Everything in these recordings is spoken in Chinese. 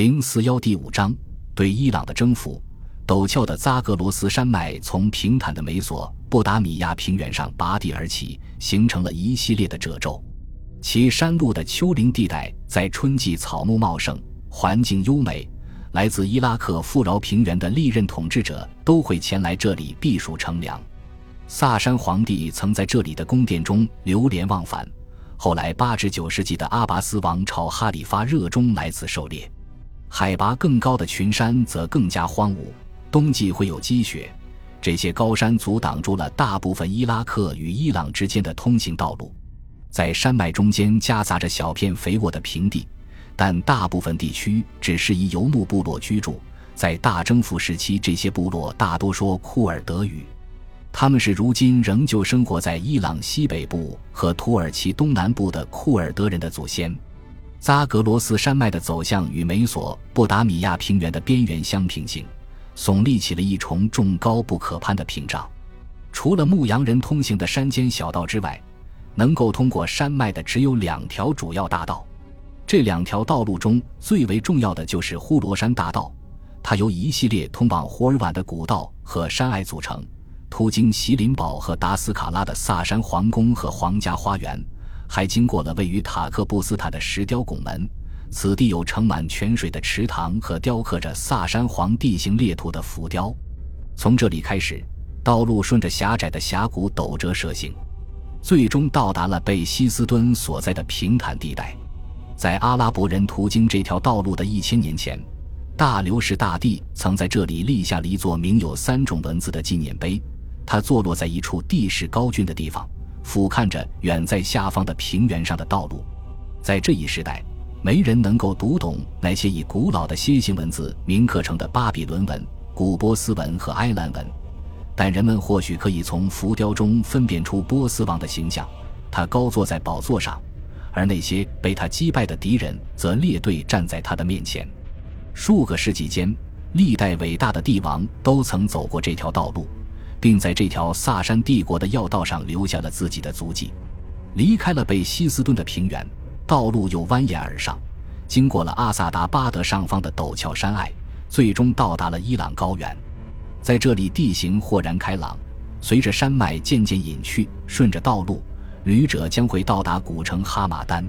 零四幺第五章对伊朗的征服。陡峭的扎格罗斯山脉从平坦的美索不达米亚平原上拔地而起，形成了一系列的褶皱。其山路的丘陵地带在春季草木茂盛，环境优美。来自伊拉克富饶平原的历任统治者都会前来这里避暑乘凉。萨珊皇帝曾在这里的宫殿中流连忘返。后来八至九世纪的阿拔斯王朝哈里发热衷来此狩猎。海拔更高的群山则更加荒芜。冬季会有积雪，这些高山阻挡住了大部分伊拉克与伊朗之间的通行道路。在山脉中间夹杂着小片肥沃的平地，但大部分地区只适宜游牧部落居住。在大征服时期，这些部落大多说库尔德语，他们是如今仍旧生活在伊朗西北部和土耳其东南部的库尔德人的祖先。扎格罗斯山脉的走向与美索不达米亚平原的边缘相平行。耸立起了一重重高不可攀的屏障。除了牧羊人通行的山间小道之外，能够通过山脉的只有两条主要大道。这两条道路中最为重要的就是呼罗山大道，它由一系列通往霍尔瓦的古道和山隘组成，途经席林堡和达斯卡拉的萨珊皇宫和皇家花园，还经过了位于塔克布斯坦的石雕拱门。此地有盛满泉水的池塘和雕刻着萨珊皇帝形列图的浮雕。从这里开始，道路顺着狭窄的峡谷陡折蛇行，最终到达了贝希斯敦所在的平坦地带。在阿拉伯人途经这条道路的一千年前，大流士大帝曾在这里立下了一座铭有三种文字的纪念碑。它坐落在一处地势高峻的地方，俯瞰着远在下方的平原上的道路。在这一时代。没人能够读懂那些以古老的楔形文字铭刻成的巴比伦文、古波斯文和埃兰文，但人们或许可以从浮雕中分辨出波斯王的形象。他高坐在宝座上，而那些被他击败的敌人则列队站在他的面前。数个世纪间，历代伟大的帝王都曾走过这条道路，并在这条萨珊帝国的要道上留下了自己的足迹。离开了贝希斯敦的平原。道路又蜿蜒而上，经过了阿萨达巴德上方的陡峭山隘，最终到达了伊朗高原。在这里，地形豁然开朗。随着山脉渐渐隐去，顺着道路，旅者将会到达古城哈马丹。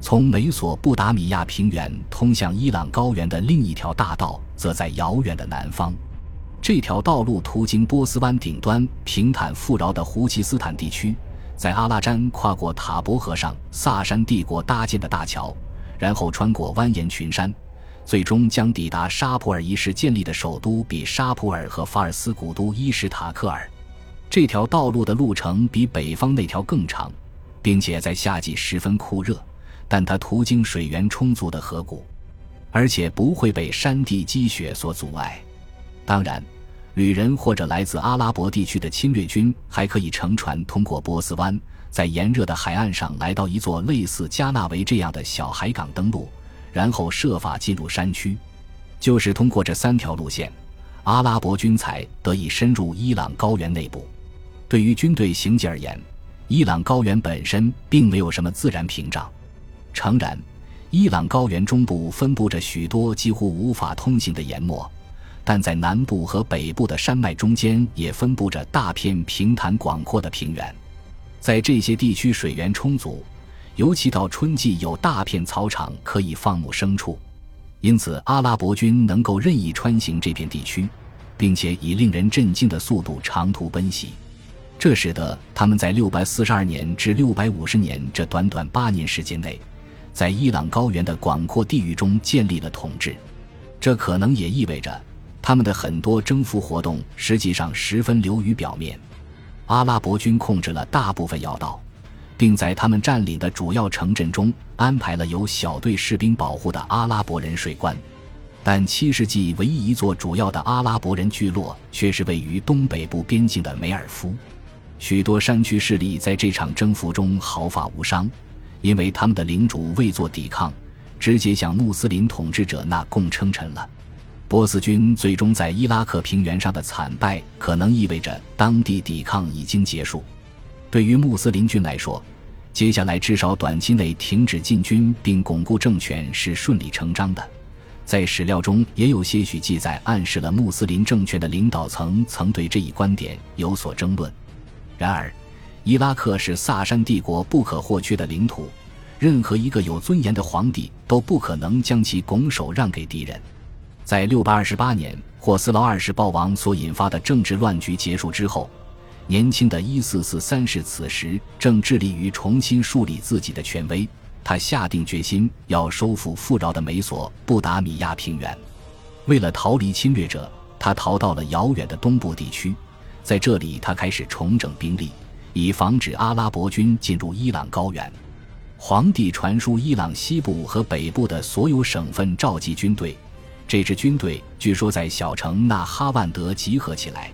从美索不达米亚平原通向伊朗高原的另一条大道，则在遥远的南方。这条道路途经波斯湾顶端平坦富饶的胡奇斯坦地区。在阿拉詹跨过塔博河上萨珊帝国搭建的大桥，然后穿过蜿蜒群山，最终将抵达沙普尔一世建立的首都比沙普尔和法尔斯古都伊什塔克尔。这条道路的路程比北方那条更长，并且在夏季十分酷热，但它途经水源充足的河谷，而且不会被山地积雪所阻碍。当然。旅人或者来自阿拉伯地区的侵略军还可以乘船通过波斯湾，在炎热的海岸上来到一座类似加纳维这样的小海港登陆，然后设法进入山区。就是通过这三条路线，阿拉伯军才得以深入伊朗高原内部。对于军队行迹而言，伊朗高原本身并没有什么自然屏障。诚然，伊朗高原中部分布着许多几乎无法通行的岩漠。但在南部和北部的山脉中间，也分布着大片平坦广阔的平原。在这些地区，水源充足，尤其到春季，有大片草场可以放牧牲畜。因此，阿拉伯军能够任意穿行这片地区，并且以令人震惊的速度长途奔袭。这使得他们在642年至650年这短短八年时间内，在伊朗高原的广阔地域中建立了统治。这可能也意味着。他们的很多征服活动实际上十分流于表面。阿拉伯军控制了大部分要道，并在他们占领的主要城镇中安排了由小队士兵保护的阿拉伯人税关。但七世纪唯一一座主要的阿拉伯人聚落却是位于东北部边境的梅尔夫。许多山区势力在这场征服中毫发无伤，因为他们的领主未作抵抗，直接向穆斯林统治者纳贡称臣了。波斯军最终在伊拉克平原上的惨败，可能意味着当地抵抗已经结束。对于穆斯林军来说，接下来至少短期内停止进军并巩固政权是顺理成章的。在史料中也有些许记载，暗示了穆斯林政权的领导层曾对这一观点有所争论。然而，伊拉克是萨珊帝国不可或缺的领土，任何一个有尊严的皇帝都不可能将其拱手让给敌人。在六百二十八年霍斯劳二世暴亡所引发的政治乱局结束之后，年轻的一四四三世此时正致力于重新树立自己的权威。他下定决心要收复富饶的美索不达米亚平原。为了逃离侵略者，他逃到了遥远的东部地区。在这里，他开始重整兵力，以防止阿拉伯军进入伊朗高原。皇帝传书伊朗西部和北部的所有省份召集军队。这支军队据说在小城纳哈万德集合起来。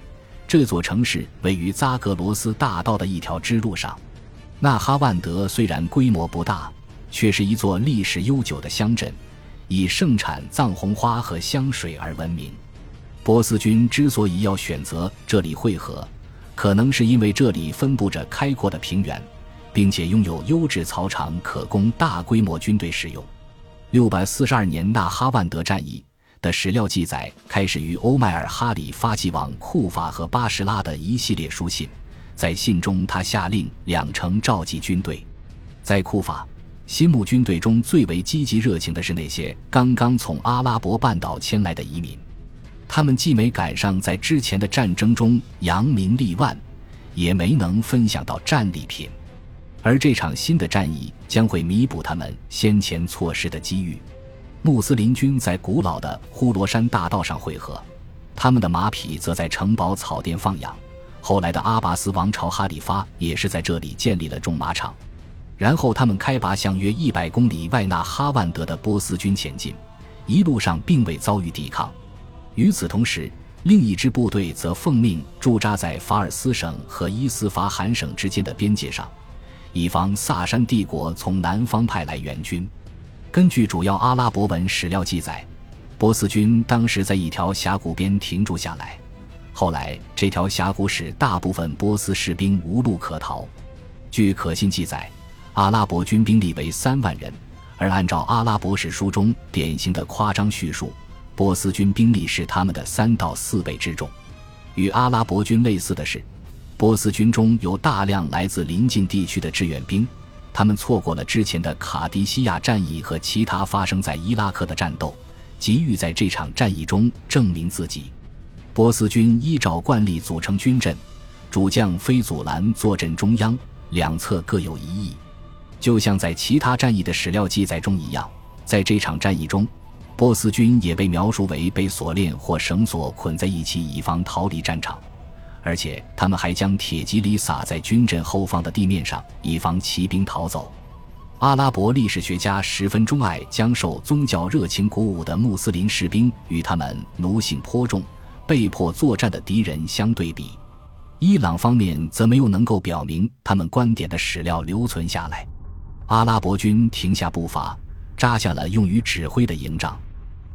这座城市位于扎格罗斯大道的一条支路上。纳哈万德虽然规模不大。却是一座历史悠久的乡镇，以盛产藏红花和香水而闻名。波斯军之所以要选择这里汇合，可能是因为这里分布着开阔的平原，并且拥有优质草场可供大规模军队使用。六百四十二年纳哈万德战役的史料记载开始于欧迈尔哈里发起往库法和巴什拉的一系列书信，在信中他下令两城召集军队，在库法。新木军队中最为积极热情的是那些刚刚从阿拉伯半岛迁来的移民，他们既没赶上在之前的战争中扬名立万，也没能分享到战利品，而这场新的战役将会弥补他们先前错失的机遇。穆斯林军在古老的呼罗珊大道上汇合，他们的马匹则在城堡草甸放养。后来的阿拔斯王朝哈里发也是在这里建立了种马场。然后他们开拔向约一百公里外那哈万德的波斯军前进，一路上并未遭遇抵抗。与此同时，另一支部队则奉命驻扎在法尔斯省和伊斯法罕省之间的边界上，以防萨珊帝国从南方派来援军。根据主要阿拉伯文史料记载，波斯军当时在一条峡谷边停住下来。后来，这条峡谷使大部分波斯士兵无路可逃。据可信记载。阿拉伯军兵力为三万人，而按照阿拉伯史书中典型的夸张叙述，波斯军兵力是他们的三到四倍之众。与阿拉伯军类似的是，波斯军中有大量来自邻近地区的志愿兵，他们错过了之前的卡迪西亚战役和其他发生在伊拉克的战斗，急于在这场战役中证明自己。波斯军依照惯例组成军阵，主将菲祖兰坐镇中央，两侧各有一翼。就像在其他战役的史料记载中一样，在这场战役中，波斯军也被描述为被锁链或绳索捆在一起，以防逃离战场。而且，他们还将铁蒺藜撒在军阵后方的地面上，以防骑兵逃走。阿拉伯历史学家十分钟爱将受宗教热情鼓舞的穆斯林士兵与他们奴性颇重、被迫作战的敌人相对比。伊朗方面则没有能够表明他们观点的史料留存下来。阿拉伯军停下步伐，扎下了用于指挥的营帐；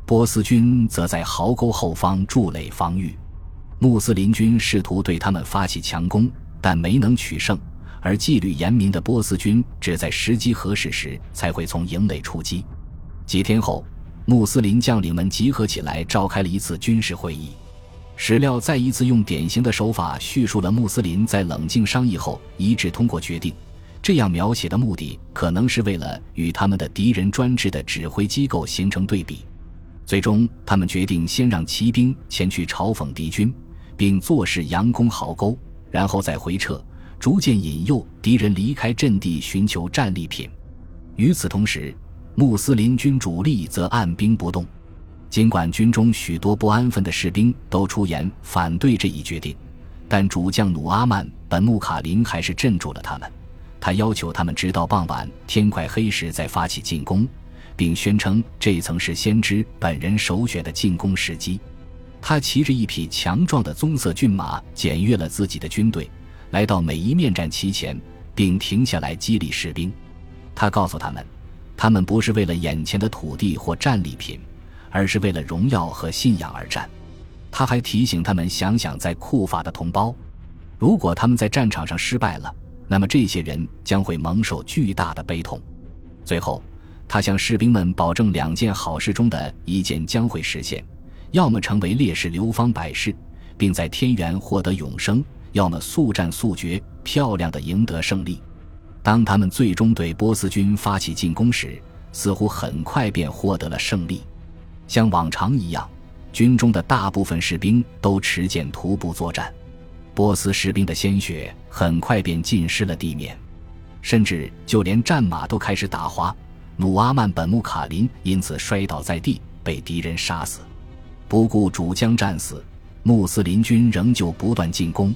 波斯军则在壕沟后方筑垒防御。穆斯林军试图对他们发起强攻，但没能取胜。而纪律严明的波斯军只在时机合适时才会从营垒出击。几天后，穆斯林将领们集合起来，召开了一次军事会议。史料再一次用典型的手法叙述了穆斯林在冷静商议后一致通过决定。这样描写的目的，可能是为了与他们的敌人专制的指挥机构形成对比。最终，他们决定先让骑兵前去嘲讽敌军，并作势佯攻壕沟，然后再回撤，逐渐引诱敌人离开阵地，寻求战利品。与此同时，穆斯林军主力则按兵不动。尽管军中许多不安分的士兵都出言反对这一决定，但主将努阿曼·本·穆卡林还是镇住了他们。他要求他们直到傍晚天快黑时再发起进攻，并宣称这曾是先知本人首选的进攻时机。他骑着一匹强壮的棕色骏马，检阅了自己的军队，来到每一面战旗前，并停下来激励士兵。他告诉他们，他们不是为了眼前的土地或战利品，而是为了荣耀和信仰而战。他还提醒他们想想在库法的同胞，如果他们在战场上失败了。那么这些人将会蒙受巨大的悲痛。最后，他向士兵们保证两件好事中的一件将会实现：要么成为烈士流芳百世，并在天元获得永生；要么速战速决，漂亮的赢得胜利。当他们最终对波斯军发起进攻时，似乎很快便获得了胜利。像往常一样，军中的大部分士兵都持剑徒步作战。波斯士兵的鲜血很快便浸湿了地面，甚至就连战马都开始打滑。努阿曼本穆卡林因此摔倒在地，被敌人杀死。不顾主将战死，穆斯林军仍旧不断进攻。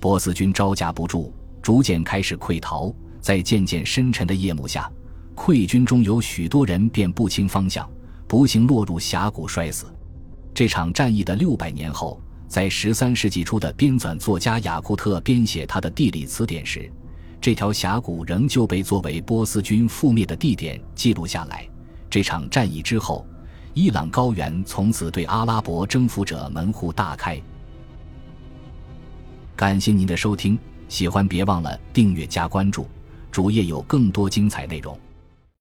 波斯军招架不住，逐渐开始溃逃。在渐渐深沉的夜幕下，溃军中有许多人便不清方向，不幸落入峡谷摔死。这场战役的六百年后，在十三世纪初的编纂作家雅库特编写他的地理词典时，这条峡谷仍旧被作为波斯军覆灭的地点记录下来。这场战役之后，伊朗高原从此对阿拉伯征服者门户大开。感谢您的收听，喜欢别忘了订阅加关注。主页有更多精彩内容。